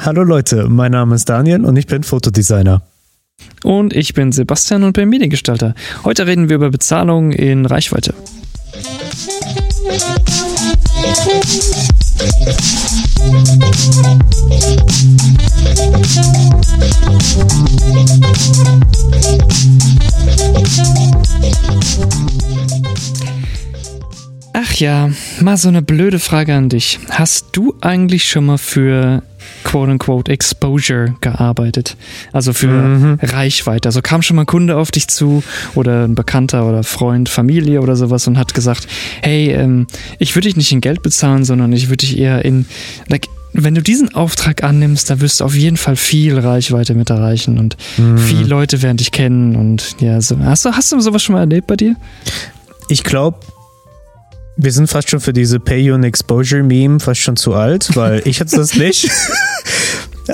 Hallo Leute, mein Name ist Daniel und ich bin Fotodesigner. Und ich bin Sebastian und bin Mediengestalter. Heute reden wir über Bezahlung in Reichweite. Ach ja, mal so eine blöde Frage an dich. Hast du eigentlich schon mal für quote-unquote Exposure gearbeitet? Also für mhm. Reichweite. Also kam schon mal ein Kunde auf dich zu oder ein Bekannter oder Freund, Familie oder sowas und hat gesagt, hey, ähm, ich würde dich nicht in Geld bezahlen, sondern ich würde dich eher in, like, wenn du diesen Auftrag annimmst, da wirst du auf jeden Fall viel Reichweite mit erreichen und mhm. viele Leute werden dich kennen und ja, so. Hast du, hast du sowas schon mal erlebt bei dir? Ich glaube, wir sind fast schon für diese Pay You an Exposure Meme fast schon zu alt, weil ich hatte das nicht.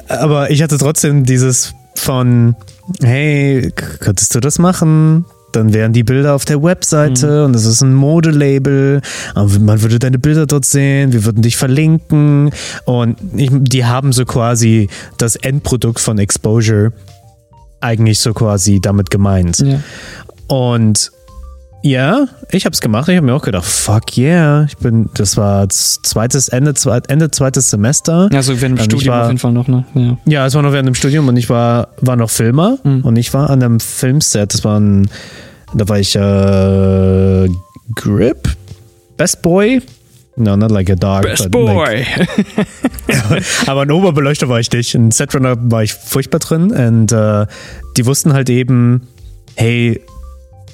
Aber ich hatte trotzdem dieses von, hey, könntest du das machen? Dann wären die Bilder auf der Webseite mhm. und das ist ein Modelabel. Man würde deine Bilder dort sehen, wir würden dich verlinken und ich, die haben so quasi das Endprodukt von Exposure eigentlich so quasi damit gemeint. Ja. Und ja, ich habe es gemacht. Ich habe mir auch gedacht, fuck yeah. Ich bin, das war zweites Ende, zweit, Ende zweites Semester. Ja, so während dem Studium war, auf jeden Fall noch, ne? Ja. ja, es war noch während dem Studium und ich war, war noch Filmer mhm. und ich war an einem Filmset. Das war ein, da war ich äh, Grip, Best Boy. No, not like a dog. Best Boy. Like, aber ein Oberbeleuchter war ich nicht. Ein Setrunner war ich furchtbar drin und äh, die wussten halt eben, hey,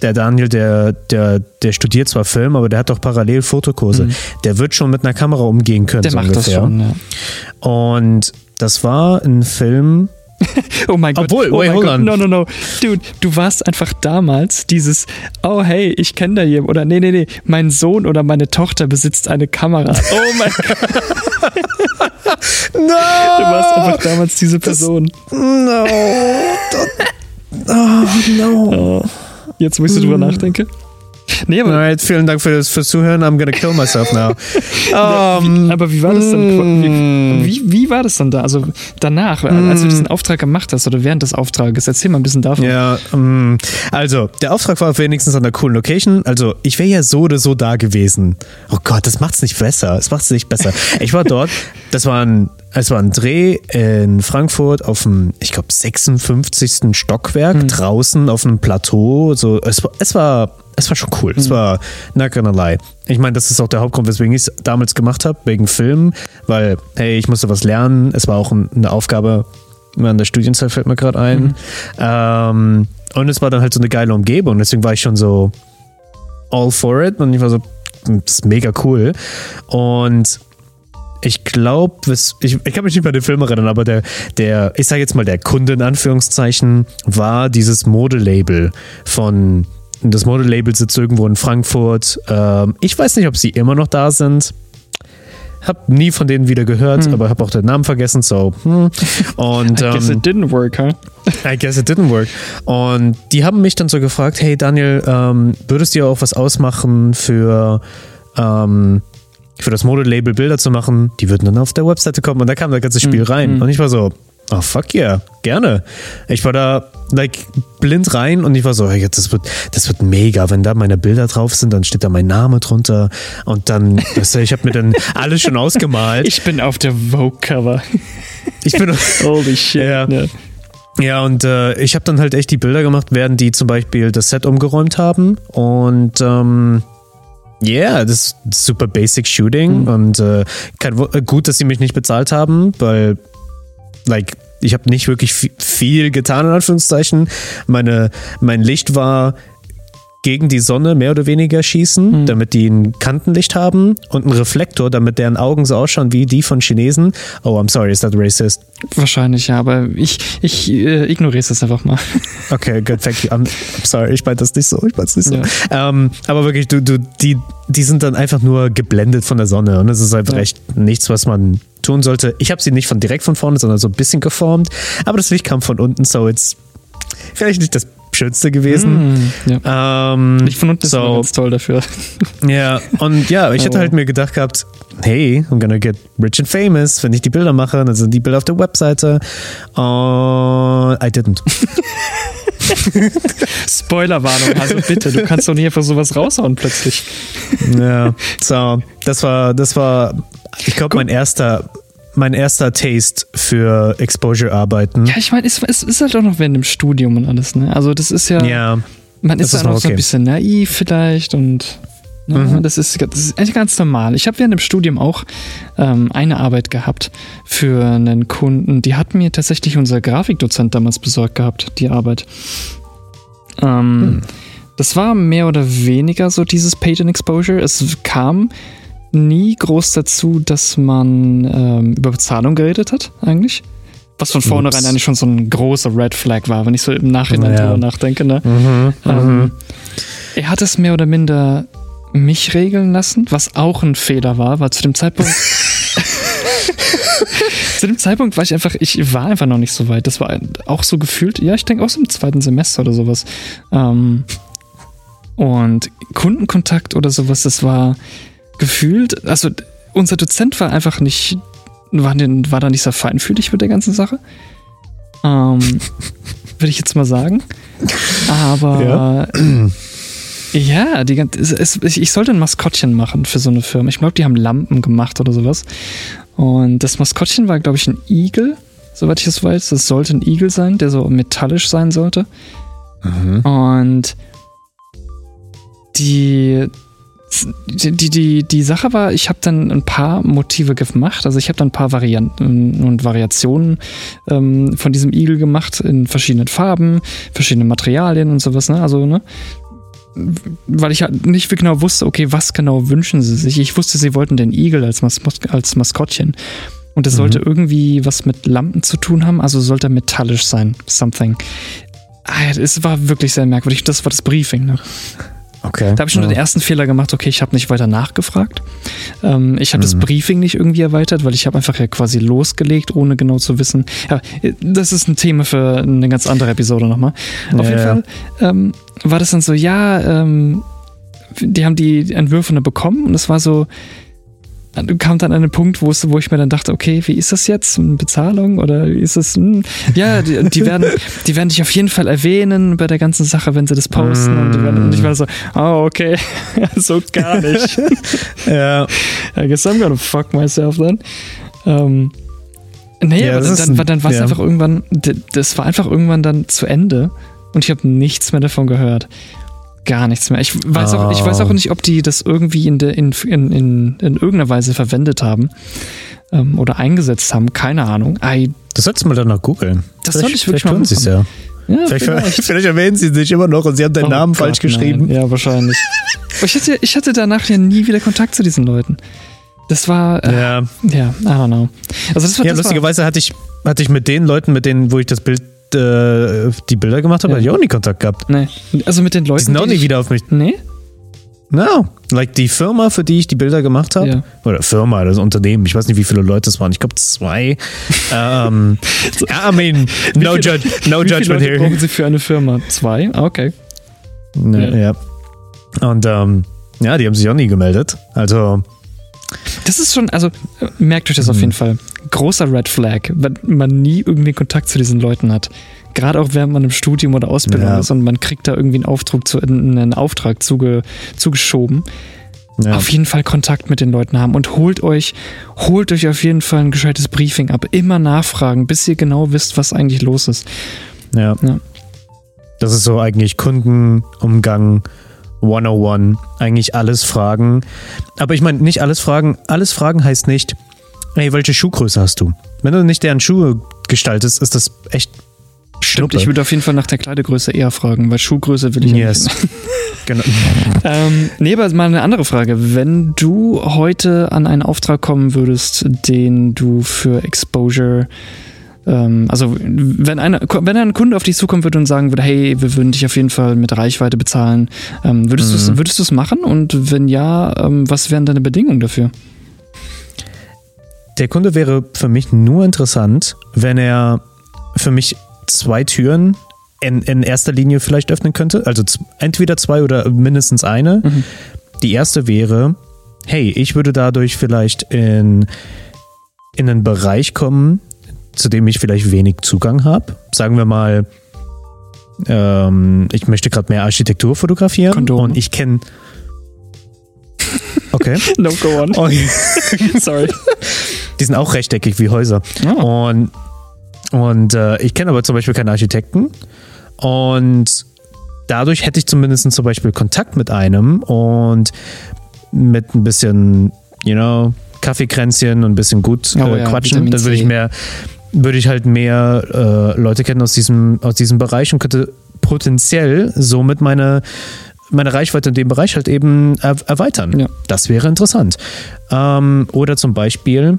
der Daniel, der, der, der studiert zwar Film, aber der hat doch parallel Fotokurse. Mhm. Der wird schon mit einer Kamera umgehen können. Der so macht ungefähr. das schon, ja. Und das war ein Film. oh mein Gott. Obwohl, oh hold on. No, no, no. Dude, du warst einfach damals dieses, oh hey, ich kenne da jemanden. Oder nee, nee, nee, mein Sohn oder meine Tochter besitzt eine Kamera. Oh mein Gott. no! Du warst einfach damals diese Person. Das, no. oh, no. Oh. Jetzt, wo ich so drüber mm. nachdenke. Nee, aber Alright, vielen Dank für das fürs Zuhören. I'm gonna kill myself now. um, aber wie war das dann? Mm. Wie, wie, war das dann da? Also danach, als du diesen mm. Auftrag gemacht hast oder während des Auftrages? Erzähl mal ein bisschen davon. Ja, um, also der Auftrag war wenigstens an einer coolen Location. Also ich wäre ja so oder so da gewesen. Oh Gott, das macht's nicht besser. Es macht's nicht besser. Ich war dort. Das war ein es war ein Dreh in Frankfurt auf dem, ich glaube, 56. Stockwerk, mhm. draußen auf einem Plateau. So, es, war, es, war, es war schon cool. Mhm. Es hm. war not gonna lie. Ich meine, das ist auch der Hauptgrund, weswegen ich es damals gemacht habe, wegen Film, weil, hey, ich musste was lernen. Es war auch eine Aufgabe an der Studienzeit, fällt mir gerade ein. Mhm. Ähm, und es war dann halt so eine geile Umgebung. Deswegen war ich schon so all for it. Und ich war so, das ist mega cool. Und ich glaube, ich, ich kann mich nicht bei den Film erinnern, aber der, der, ich sage jetzt mal, der Kunde in Anführungszeichen war dieses Modelabel von, das Modelabel sitzt irgendwo in Frankfurt. Ähm, ich weiß nicht, ob sie immer noch da sind. Hab nie von denen wieder gehört, hm. aber hab auch den Namen vergessen, so. Hm. Und, I guess it ähm, didn't work, huh? I guess it didn't work. Und die haben mich dann so gefragt, hey Daniel, ähm, würdest du dir auch was ausmachen für ähm, für das Modelabel Bilder zu machen, die würden dann auf der Webseite kommen und da kam das ganze Spiel mhm. rein. Mhm. Und ich war so, oh fuck yeah, gerne. Ich war da like blind rein und ich war so, hey, das wird, das wird mega, wenn da meine Bilder drauf sind, dann steht da mein Name drunter und dann, weißt du, ich habe mir dann alles schon ausgemalt. Ich bin auf der Vogue-Cover. Ich bin Holy shit. Ja. ja. Ja, und äh, ich habe dann halt echt die Bilder gemacht, während die zum Beispiel das Set umgeräumt haben. Und ähm, Yeah, das ist super basic Shooting mhm. und äh, kein, äh, gut, dass sie mich nicht bezahlt haben, weil, like, ich habe nicht wirklich viel getan, in Anführungszeichen. Meine, mein Licht war gegen die Sonne mehr oder weniger schießen, mhm. damit die ein Kantenlicht haben und einen Reflektor, damit deren Augen so ausschauen wie die von Chinesen. Oh, I'm sorry, is that racist? Wahrscheinlich, ja, aber ich, ich äh, ignoriere es einfach mal. Okay, good, thank you. I'm, I'm sorry, ich meine das nicht so, ich meine es nicht so. Ja. Ähm, aber wirklich, du, du, die, die sind dann einfach nur geblendet von der Sonne und es ist einfach ja. echt nichts, was man tun sollte. Ich habe sie nicht von direkt von vorne, sondern so ein bisschen geformt, aber das Licht kam von unten, so jetzt vielleicht nicht das Schönste gewesen. Mm, ja. Ähm, Ich von unten ist so, ganz toll dafür. Ja, und ja, ich hätte Oh. halt mir gedacht gehabt, hey, I'm gonna get rich and famous, wenn ich die Bilder mache, dann sind die Bilder auf der Webseite. Und I didn't. Spoilerwarnung, also bitte, du kannst doch nicht einfach sowas raushauen plötzlich. Ja, so, das war, das war, ich glaube, mein erster, mein erster Taste für Exposure-Arbeiten. Ja, ich meine, es, es ist halt auch noch während dem Studium und alles, ne? Also das ist ja, Ja, man ist ist auch noch so ein okay. bisschen naiv vielleicht und ne, Mhm. das, ist, das ist eigentlich ganz normal. Ich habe während dem Studium auch ähm, eine Arbeit gehabt für einen Kunden, die hat mir tatsächlich unser Grafikdozent damals besorgt gehabt, die Arbeit. Ähm, Hm. Das war mehr oder weniger so dieses in Exposure. Es kam nie groß dazu, dass man ähm, über Bezahlung geredet hat, eigentlich. Was von vornherein Ups. eigentlich schon so ein großer Red Flag war, wenn ich so im Nachhinein Ja. drüber nachdenke. Ne? mhm, Ähm, mhm. er hat es mehr oder minder mich regeln lassen, was auch ein Fehler war, weil zu dem Zeitpunkt. zu dem Zeitpunkt war ich einfach, ich war einfach noch nicht so weit. Das war auch so gefühlt, ja, ich denke auch so im zweiten Semester oder sowas. Ähm, und Kundenkontakt oder sowas, das war gefühlt, also unser Dozent war einfach nicht, war, war da nicht so feinfühlig mit der ganzen Sache. Ähm, Würde ich jetzt mal sagen. Aber ja, die, gan- es, es, ich sollte ein Maskottchen machen für so eine Firma. Ich glaube, die haben Lampen gemacht oder sowas. Und das Maskottchen war, glaube ich, ein Igel, soweit ich das weiß. Das sollte ein Igel sein, der so metallisch sein sollte. Mhm. Und die, die, die, die, Sache war, ich habe dann ein paar Motive gemacht. Also ich habe dann ein paar Varianten und Variationen ähm, von diesem Igel gemacht in verschiedenen Farben, verschiedene Materialien und sowas. Ne? Also, ne? Weil ich halt nicht genau wusste, okay, was genau wünschen sie sich. Ich wusste, sie wollten den Igel als, Mas als Maskottchen. Und es Mhm. sollte irgendwie was mit Lampen zu tun haben, also sollte er metallisch sein, something. Ah, Es war wirklich sehr merkwürdig. Das war das Briefing. Ne? Okay. Da habe ich schon ja. den ersten Fehler gemacht, okay, ich habe nicht weiter nachgefragt. Ähm, ich habe das Mhm. Briefing nicht irgendwie erweitert, weil ich habe einfach ja quasi losgelegt, ohne genau zu wissen. Ja, das ist ein Thema für eine ganz andere Episode nochmal. Auf Ja, jeden ja. Fall ähm, war das dann so, ja, ähm, die haben die Entwürfe bekommen und es war so, kam dann an einen Punkt, wo, es, wo ich mir dann dachte, okay, wie ist das jetzt? Bezahlung oder wie ist das? Hm? Ja, die, die, werden, die werden dich auf jeden Fall erwähnen bei der ganzen Sache, wenn sie das posten. Und, die werden, und ich war so, oh, okay, so gar nicht. Ja, I guess I'm gonna fuck myself then. Ähm, nee, Ja, aber dann, dann, ein- dann war es ja. einfach irgendwann, das war einfach irgendwann dann zu Ende und ich habe nichts mehr davon gehört. Gar nichts mehr. Ich weiß, auch, ich weiß auch Oh. nicht, ob die das irgendwie in, der, in, in, in, in irgendeiner Weise verwendet haben ähm, oder eingesetzt haben. Keine Ahnung. I, das sollst du mal danach googeln. Das soll ich wirklich vielleicht mal tun sie es ja. ja, Vielleicht, vielleicht. vielleicht erwähnen sie sich immer noch und sie haben deinen Oh Namen Gott, falsch geschrieben. Nein. Ja, wahrscheinlich. Ich hatte, ich hatte danach ja nie wieder Kontakt zu diesen Leuten. Das war, äh, Ja, ja, I don't know. Also das war, ja das war, lustigerweise hatte ich, hatte ich mit den Leuten, mit denen, wo ich das Bild, äh, die Bilder gemacht habe, Ja. hatte ich auch nie Kontakt gehabt. nee, also mit den Leuten, Die sind auch nie ich- wieder auf mich. Nee? No. Like die Firma, für die ich die Bilder gemacht habe. Ja. Oder Firma, das Unternehmen. Ich weiß nicht, wie viele Leute es waren. Ich glaube zwei. ähm, I mean, no, viele- judge, no Wie viele judgment Leute here. brauchen Sie für eine Firma? Zwei? Ah, Okay. Ne, ja. Und ähm, ja, die haben sich auch nie gemeldet. Also, Das ist schon, also merkt euch das auf Mhm. jeden Fall. Großer Red Flag, wenn man nie irgendwie Kontakt zu diesen Leuten hat. Gerade auch während man im Studium oder Ausbildung Ja. ist und man kriegt da irgendwie einen Auftrag, zu, einen Auftrag zuge, zugeschoben. ja. Auf jeden Fall Kontakt mit den Leuten haben und holt euch, holt euch auf jeden Fall ein gescheites Briefing ab. Immer nachfragen, bis ihr genau wisst, was eigentlich los ist. Ja. Ja. Das ist so eigentlich Kundenumgang 101. Eigentlich alles fragen. Aber ich meine, nicht alles fragen. Alles fragen heißt nicht, hey, welche Schuhgröße hast du? Wenn du nicht deren Schuhe gestaltest, ist das echt Stimmt, Schnuppe. ich würde auf jeden Fall nach der Kleidergröße eher fragen, weil Schuhgröße will ich Yes. nicht. genau. Ähm, nee, aber mal eine andere Frage. Wenn du heute an einen Auftrag kommen würdest, den du für Exposure, ähm, also wenn, eine, wenn ein Kunde auf dich zukommen würde und sagen würde, hey, wir würden dich auf jeden Fall mit Reichweite bezahlen, ähm, würdest Mhm. du es machen? Und wenn ja, ähm, was wären deine Bedingungen dafür? Der Kunde wäre für mich nur interessant, wenn er für mich zwei Türen in, in erster Linie vielleicht öffnen könnte. Also entweder zwei oder mindestens eine. Die erste wäre, hey, ich würde dadurch vielleicht in, in einen Bereich kommen, zu dem ich vielleicht wenig Zugang habe. Sagen wir mal, ähm, ich möchte gerade mehr Architektur fotografieren Kondome. und ich kenne. Okay. No, go on. okay. Sorry. Die sind auch rechteckig wie Häuser. Oh. Und, und äh, ich kenne aber zum Beispiel keinen Architekten. Und dadurch hätte ich zumindest zum Beispiel Kontakt mit einem und mit ein bisschen, you know, Kaffeekränzchen und ein bisschen gut Oh äh, ja, quatschen. Vitamin Dann würde ich mehr, würde ich halt mehr äh, Leute kennen aus diesem, aus diesem Bereich und könnte potenziell somit meine, meine Reichweite in dem Bereich halt eben er erweitern. Ja. Das wäre interessant. Ähm, oder zum Beispiel,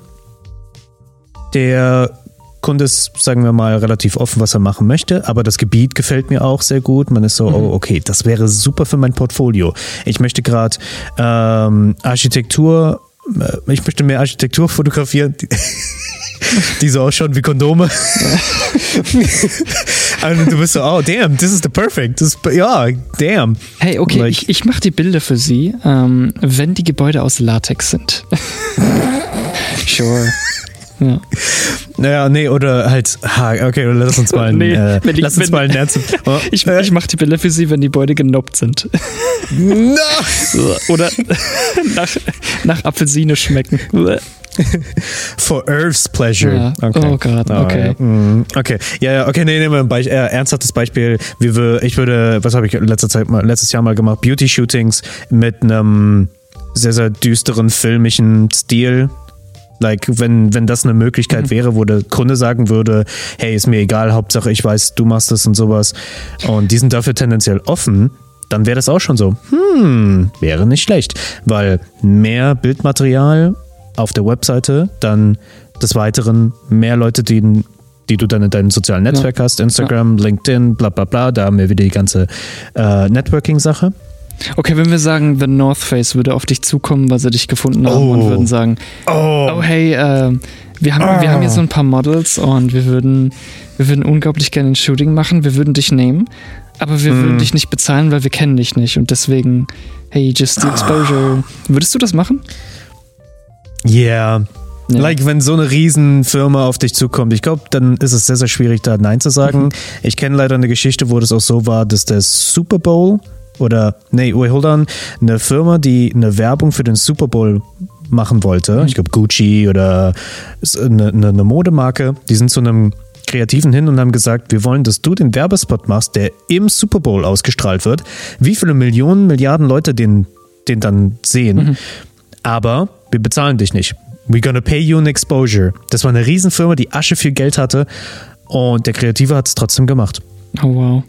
der Kunde ist, sagen wir mal, relativ offen, was er machen möchte, aber das Gebiet gefällt mir auch sehr gut. Man ist so, oh, okay, das wäre super für mein Portfolio. Ich möchte gerade ähm, Architektur, ich möchte mehr Architektur fotografieren, die, die so ausschauen wie Kondome. und du bist so, oh, damn, this is the perfect. Ist- ja, damn. Hey, okay, Like- ich, ich mache die Bilder für Sie, ähm, wenn die Gebäude aus Latex sind. sure. Ja. Naja, nee, oder halt, ha, okay, lass uns mal, Nee, äh, wenn die- lass uns wenn- mal ein Ernst. Oh, Ich, äh, ich mache die Bilder für Sie, wenn die Gebäude genoppt sind. no! Oder nach, nach Apfelsine schmecken. For Earth's pleasure. Ja. Oh Gott, okay. ja. Mm, Okay, ja, ja, okay, nee, nehmen wir ein Beisp äh, ernsthaftes Beispiel. Wie wir, ich würde, was habe ich letzte Zeit mal, letztes Jahr mal gemacht? Beauty-Shootings mit einem sehr, sehr düsteren filmischen Stil. Like, wenn, wenn das eine Möglichkeit wäre, wo der Kunde sagen würde, hey, ist mir egal, Hauptsache ich weiß, du machst das und sowas. Und die sind dafür tendenziell offen, dann wäre das auch schon so, hm, wäre nicht schlecht. Weil mehr Bildmaterial auf der Webseite, dann des Weiteren mehr Leute, die, die du dann in deinem sozialen Netzwerk hast, Instagram, LinkedIn, bla bla bla, da haben wir wieder die ganze äh, Networking-Sache. Okay, wenn wir sagen, The North Face würde auf dich zukommen, weil sie dich gefunden haben Oh. und würden sagen, Oh, oh hey, äh, wir, haben, wir haben hier so ein paar Models und wir würden, wir würden unglaublich gerne ein Shooting machen, wir würden dich nehmen, aber wir Hm. würden dich nicht bezahlen, weil wir kennen dich nicht und deswegen, hey, just the exposure. Würdest du das machen? yeah. Ja. Like, wenn so eine Riesenfirma auf dich zukommt, ich glaube, dann ist es sehr, sehr schwierig, da Nein zu sagen. Ich kenne leider eine Geschichte, wo das auch so war, dass der Super Bowl oder, nee, wait, hold on, eine Firma, die eine Werbung für den Super Bowl machen wollte, ich glaube Gucci oder eine, eine, Modemarke, die sind zu einem Kreativen hin und haben gesagt, wir wollen, dass du den Werbespot machst, der im Super Bowl ausgestrahlt wird. Wie viele Millionen, Milliarden Leute den, den dann sehen. Aber wir bezahlen dich nicht. We're gonna pay you an exposure. Das war eine Riesenfirma, die Asche viel Geld hatte und der Kreative hat es trotzdem gemacht. Oh wow.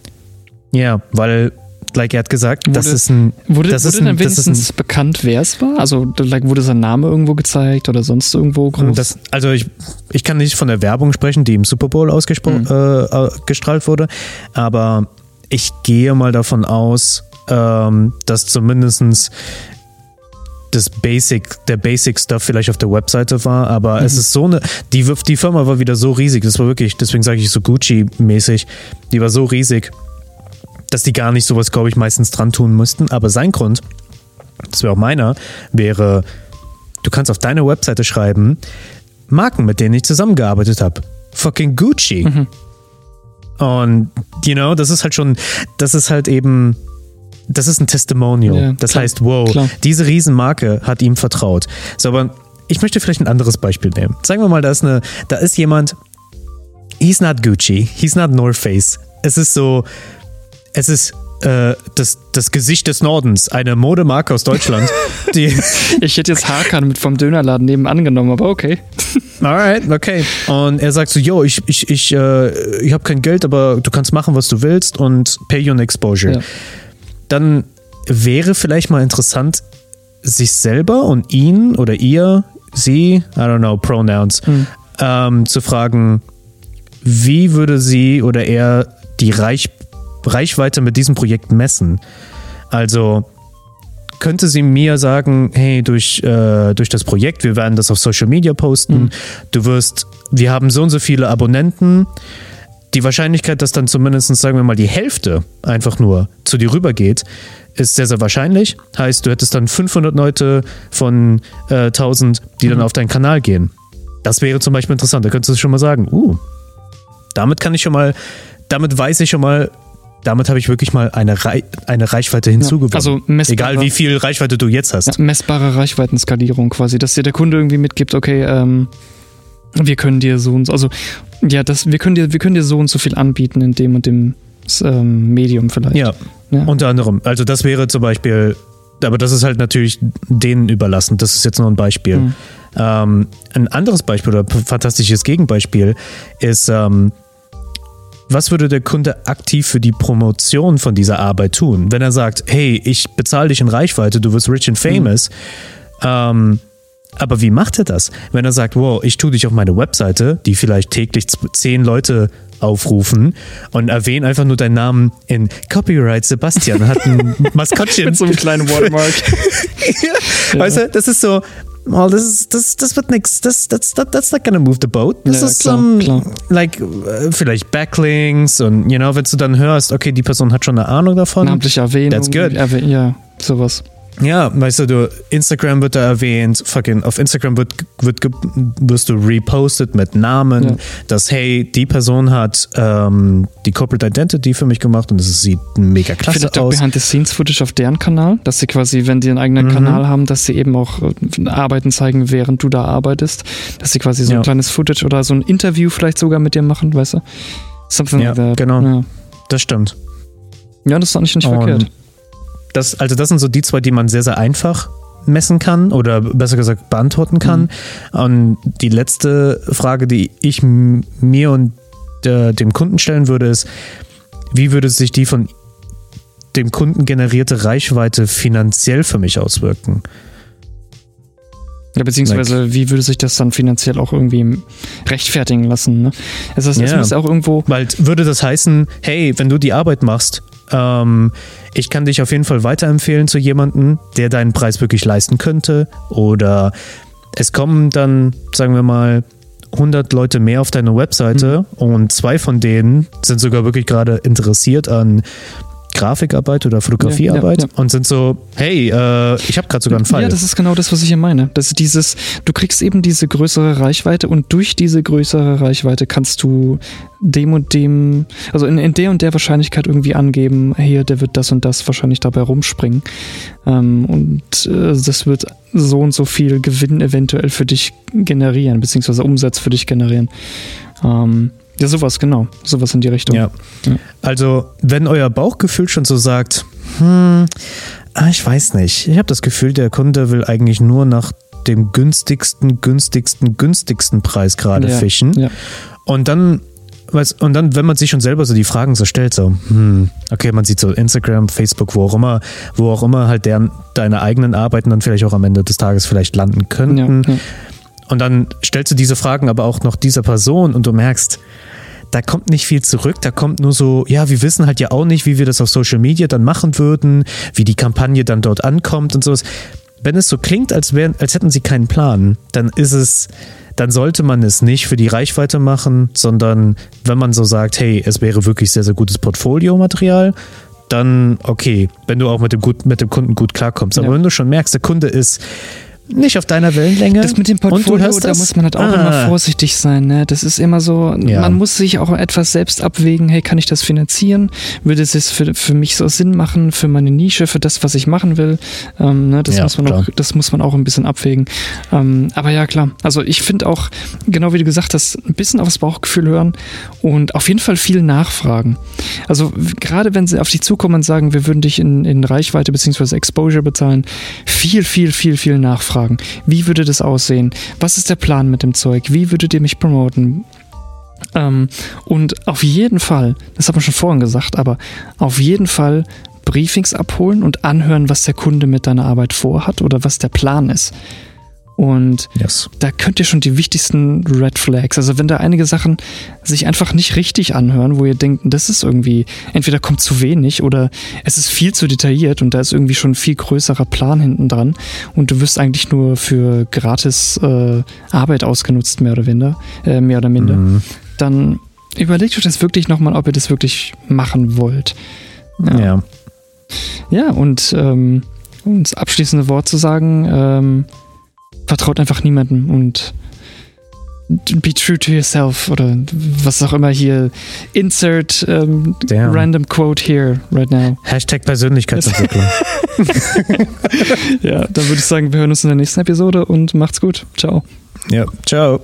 Ja, weil, like er hat gesagt, das Wurde- ist ein. Wurde, das wurde ist ein, dann das ist wenigstens ein, bekannt, wer es war? Also like, wurde sein Name irgendwo gezeigt oder sonst irgendwo groß? das, also ich, ich kann nicht von der Werbung sprechen, die im Super Bowl ausgestrahlt äh, gestrahlt wurde, aber ich gehe mal davon aus, ähm, dass zumindestens das Basic, der Basic Stuff vielleicht auf der Webseite war, aber es ist so eine, die, die Firma war wieder so riesig, das war wirklich, deswegen sage ich so Gucci-mäßig, die war so riesig, dass die gar nicht sowas, glaube ich, meistens dran tun müssten, aber sein Grund, das wäre auch meiner, wäre, du kannst auf deine Webseite schreiben, Marken, mit denen ich zusammengearbeitet habe. Fucking Gucci. Und, you know, das ist halt schon, das ist halt eben, das ist ein Testimonial. Ja, das klar, heißt, wow, klar. diese Riesenmarke hat ihm vertraut. So, aber ich möchte vielleicht ein anderes Beispiel nehmen. Sagen wir mal, da ist eine, da ist jemand, he's not Gucci, he's not North Face. Es ist so, es ist äh, das, das Gesicht des Nordens, eine Modemarke aus Deutschland, die, ich hätte jetzt Hakan mit vom Dönerladen nebenan genommen, aber okay. Alright, okay. Und er sagt so, yo, ich, ich, ich, äh, ich habe kein Geld, aber du kannst machen, was du willst und pay your exposure. Ja. Dann wäre vielleicht mal interessant, sich selber und ihn oder ihr, sie, I don't know, Pronouns, ähm, zu fragen, wie würde sie oder er die Reich, Reichweite mit diesem Projekt messen? Also könnte sie mir sagen, hey, durch, äh, durch das Projekt, wir werden das auf Social Media posten, du wirst, wir haben so und so viele Abonnenten, die Wahrscheinlichkeit, dass dann zumindest, sagen wir mal, die Hälfte einfach nur zu dir rübergeht, ist sehr, sehr wahrscheinlich. Heißt, du hättest dann 500 Leute von äh, 1000, die dann auf deinen Kanal gehen. Das wäre zum Beispiel interessant. Da könntest du schon mal sagen, uh, damit kann ich schon mal, damit weiß ich schon mal, damit habe ich wirklich mal eine, Rei eine Reichweite hinzugewonnen. also messbare- Egal wie viel Reichweite du jetzt hast. Ja, messbare Reichweitenskalierung quasi, dass dir der Kunde irgendwie mitgibt, okay, ähm, wir können dir so und so, also ja, das, wir können dir, wir können dir so und so viel anbieten in dem und dem ähm, Medium vielleicht. Ja, Ja. unter anderem. Also das wäre zum Beispiel, aber das ist halt natürlich denen überlassen. Das ist jetzt nur ein Beispiel. Mhm. Ähm, ein anderes Beispiel oder ein fantastisches Gegenbeispiel ist, ähm, was würde der Kunde aktiv für die Promotion von dieser Arbeit tun? Wenn er sagt, hey, ich bezahle dich in Reichweite, du wirst rich and famous, ähm, aber wie macht er das? Wenn er sagt, wow, ich tue dich auf meine Webseite, die vielleicht täglich zehn Leute aufrufen und erwähnen einfach nur deinen Namen in Copyright Sebastian, hat ein Maskottchen. Mit so einem kleinen Watermark. Weißt du, das ist so, oh, das, ist, das, das wird nix, das, das, das, that's not gonna move the boat. Das Ja, ist klar, um, klar. like, äh, vielleicht Backlinks und, you know, wenn du dann hörst, okay, die Person hat schon eine Ahnung davon. Namentlich Erwähnung. That's good. Erwäh ja, sowas. Ja, weißt du, du, Instagram wird da erwähnt, fucking, auf Instagram wird, wird, wirst du repostet mit Namen, Ja. dass, hey, die Person hat ähm, die Corporate Identity für mich gemacht und das sieht mega klasse Vielleicht auch aus. Behind-the-Scenes-Footage auf deren Kanal, dass sie quasi, wenn die einen eigenen Mhm. Kanal haben, dass sie eben auch äh, Arbeiten zeigen, während du da arbeitest. Dass sie quasi so ein Ja. kleines Footage oder so ein Interview vielleicht sogar mit dir machen, weißt du? Something Ja, like that. genau. Ja. Das stimmt. ja, das ist auch nicht, nicht Und verkehrt. Das, also das sind so die zwei, die man sehr, sehr einfach messen kann oder besser gesagt beantworten kann. Und die letzte Frage, die ich mir und äh, dem Kunden stellen würde, ist, wie würde sich die von dem Kunden generierte Reichweite finanziell für mich auswirken? Ja, beziehungsweise, wie würde sich das dann finanziell auch irgendwie rechtfertigen lassen? Ne? Das heißt, es Ja. muss auch irgendwo. Weil würde das heißen, hey, wenn du die Arbeit machst, ähm, ich kann dich auf jeden Fall weiterempfehlen zu jemandem, der deinen Preis wirklich leisten könnte. Oder es kommen dann, sagen wir mal, 100 Leute mehr auf deine Webseite und zwei von denen sind sogar wirklich gerade interessiert an Grafikarbeit oder Fotografiearbeit Ja, ja, und sind so, hey, äh, ich habe gerade sogar einen Fall. Ja, das ist genau das, was ich hier meine. Das ist dieses, du kriegst eben diese größere Reichweite und durch diese größere Reichweite kannst du dem und dem, also in, in der und der Wahrscheinlichkeit irgendwie angeben, hier, der wird das und das wahrscheinlich dabei rumspringen. Ähm, und äh, das wird so und so viel Gewinn eventuell für dich generieren, beziehungsweise Umsatz für dich generieren. Ähm, ja, sowas, genau. Sowas in die Richtung. Ja. Ja. Also, wenn euer Bauchgefühl schon so sagt, hm, ah, ich weiß nicht, ich habe das Gefühl, der Kunde will eigentlich nur nach dem günstigsten, günstigsten, günstigsten Preis gerade Ja, fischen. ja. Und dann, und dann, wenn man sich schon selber so die Fragen so stellt, so, hm, okay, man sieht so Instagram, Facebook, wo auch immer, wo auch immer halt deren, deine eigenen Arbeiten dann vielleicht auch am Ende des Tages vielleicht landen Ja, könnten. ja. Und dann stellst du diese Fragen aber auch noch dieser Person und du merkst, da kommt nicht viel zurück, da kommt nur so, ja, wir wissen halt ja auch nicht, wie wir das auf Social Media dann machen würden, wie die Kampagne dann dort ankommt und sowas. Wenn es so klingt, als, wären, als hätten sie keinen Plan, dann ist es, dann sollte man es nicht für die Reichweite machen, sondern wenn man so sagt, hey, es wäre wirklich sehr, sehr gutes Portfoliomaterial, dann okay, wenn du auch mit dem, gut, mit dem Kunden gut klarkommst. Aber Ja. wenn du schon merkst, der Kunde ist nicht auf deiner Wellenlänge. Das mit dem Portfolio, da das, muss man halt auch ah, immer vorsichtig sein. Ne? Das ist immer so, Ja. man muss sich auch etwas selbst abwägen, hey, kann ich das finanzieren? Würde es für, für mich so Sinn machen, für meine Nische, für das, was ich machen will? Ähm, ne? das, Ja, muss man klar. auch, das muss man auch ein bisschen abwägen. Ähm, aber ja, klar. Also ich finde auch, genau wie du gesagt hast, ein bisschen aufs Bauchgefühl hören und auf jeden Fall viel nachfragen. Also gerade wenn sie auf dich zukommen und sagen, wir würden dich in, in Reichweite bzw. Exposure bezahlen, viel, viel, viel, viel nachfragen. Wie würde das aussehen? Was ist der Plan mit dem Zeug? Wie würdet ihr mich promoten? Ähm, und auf jeden Fall, das hat man schon vorhin gesagt, aber auf jeden Fall Briefings abholen und anhören, was der Kunde mit deiner Arbeit vorhat oder was der Plan ist. Und Yes. da könnt ihr schon die wichtigsten Red Flags, also wenn da einige Sachen sich einfach nicht richtig anhören, wo ihr denkt, das ist irgendwie, entweder kommt zu wenig oder es ist viel zu detailliert und da ist irgendwie schon ein viel größerer Plan hinten dran und du wirst eigentlich nur für gratis äh, Arbeit ausgenutzt, mehr oder minder, äh, mehr oder minder, Mhm. dann überlegt euch das wirklich nochmal, ob ihr das wirklich machen wollt. Ja. Ja, ja und ähm, um das abschließende Wort zu sagen, ähm, vertraut einfach niemandem und be true to yourself oder was auch immer hier. Insert ähm, random quote here right now. Hashtag Persönlichkeitsentwicklung. ja, dann würde ich sagen, wir hören uns in der nächsten Episode und macht's gut. Ciao. Ja, ciao.